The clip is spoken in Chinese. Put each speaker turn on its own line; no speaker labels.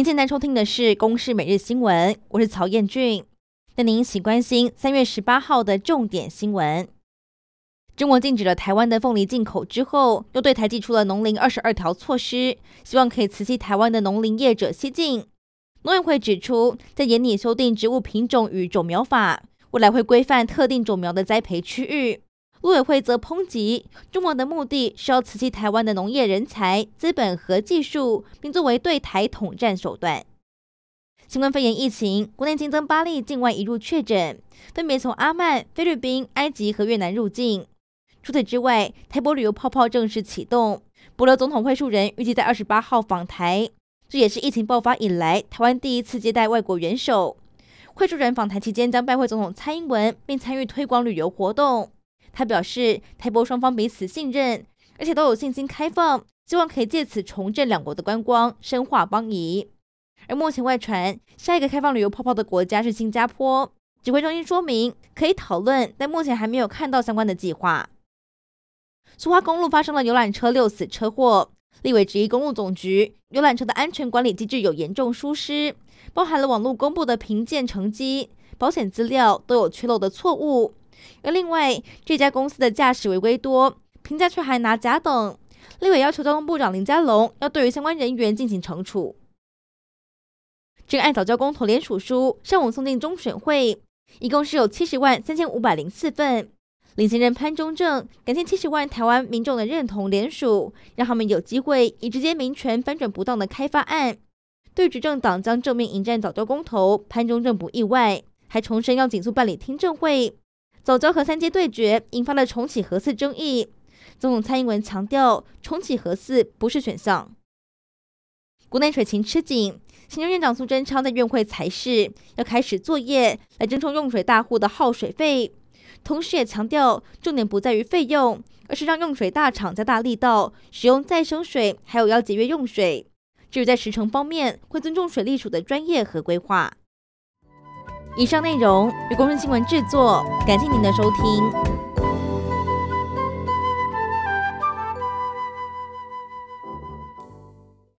您现在收听的是《公视每日新闻》，我是曹彦俊。带您一起关心三月十八号的重点新闻。中国禁止了台湾的凤梨进口之后，又对台寄出了农林二十二条措施，希望可以辞退台湾的农林业者西进。农委会指出，在研拟修订植物品种与种苗法，未来会规范特定种苗的栽培区域。陆委会则抨击中国的目的是要辞弃台湾的农业人才、资本和技术，并作为对台统战手段。新冠肺炎疫情，国内新增八例境外移入确诊，分别从阿曼、菲律宾、埃及和越南入境。除此之外，台博旅游泡泡正式启动，帛琉总统会晤人预计在二十八号访台，这也是疫情爆发以来台湾第一次接待外国元首。会晤人访台期间将拜会总统蔡英文，并参与推广旅游活动。他表示，台波双方彼此信任，而且都有信心开放，希望可以借此重振两国的观光，深化邦谊。而目前外传下一个开放旅游泡泡的国家是新加坡，指挥中心说明可以讨论，但目前还没有看到相关的计划。苏花公路发生了游览车六死车祸，立委质疑公路总局游览车的安全管理机制有严重疏失，包含了网络公布的评鉴成绩、保险资料都有缺漏的错误。而另外，这家公司的驾驶违规多，评价却还拿甲等。立委要求交通部长林佳龙要对于相关人员进行惩处。这个爱早教公投联署书上午送进中选会，一共是有七十万三千五百零四份。领先人潘忠政感谢七十万台湾民众的认同联署，让他们有机会以直接民权翻转不当的开发案。对执政党将正面迎战早教公投，潘忠政不意外，还重申要尽速办理听证会。早教和三阶对决引发了重启核四争议，总统蔡英文强调重启核四不是选项。国内水情吃紧，行政院长苏贞昌在院会裁示要开始作业来征收用水大户的耗水费，同时也强调重点不在于费用，而是让用水大厂加大力道使用再生水，还有要节约用水。至于在时程方面，会尊重水利署的专业和规划。以上内容由公视新闻制作，感谢您的收听。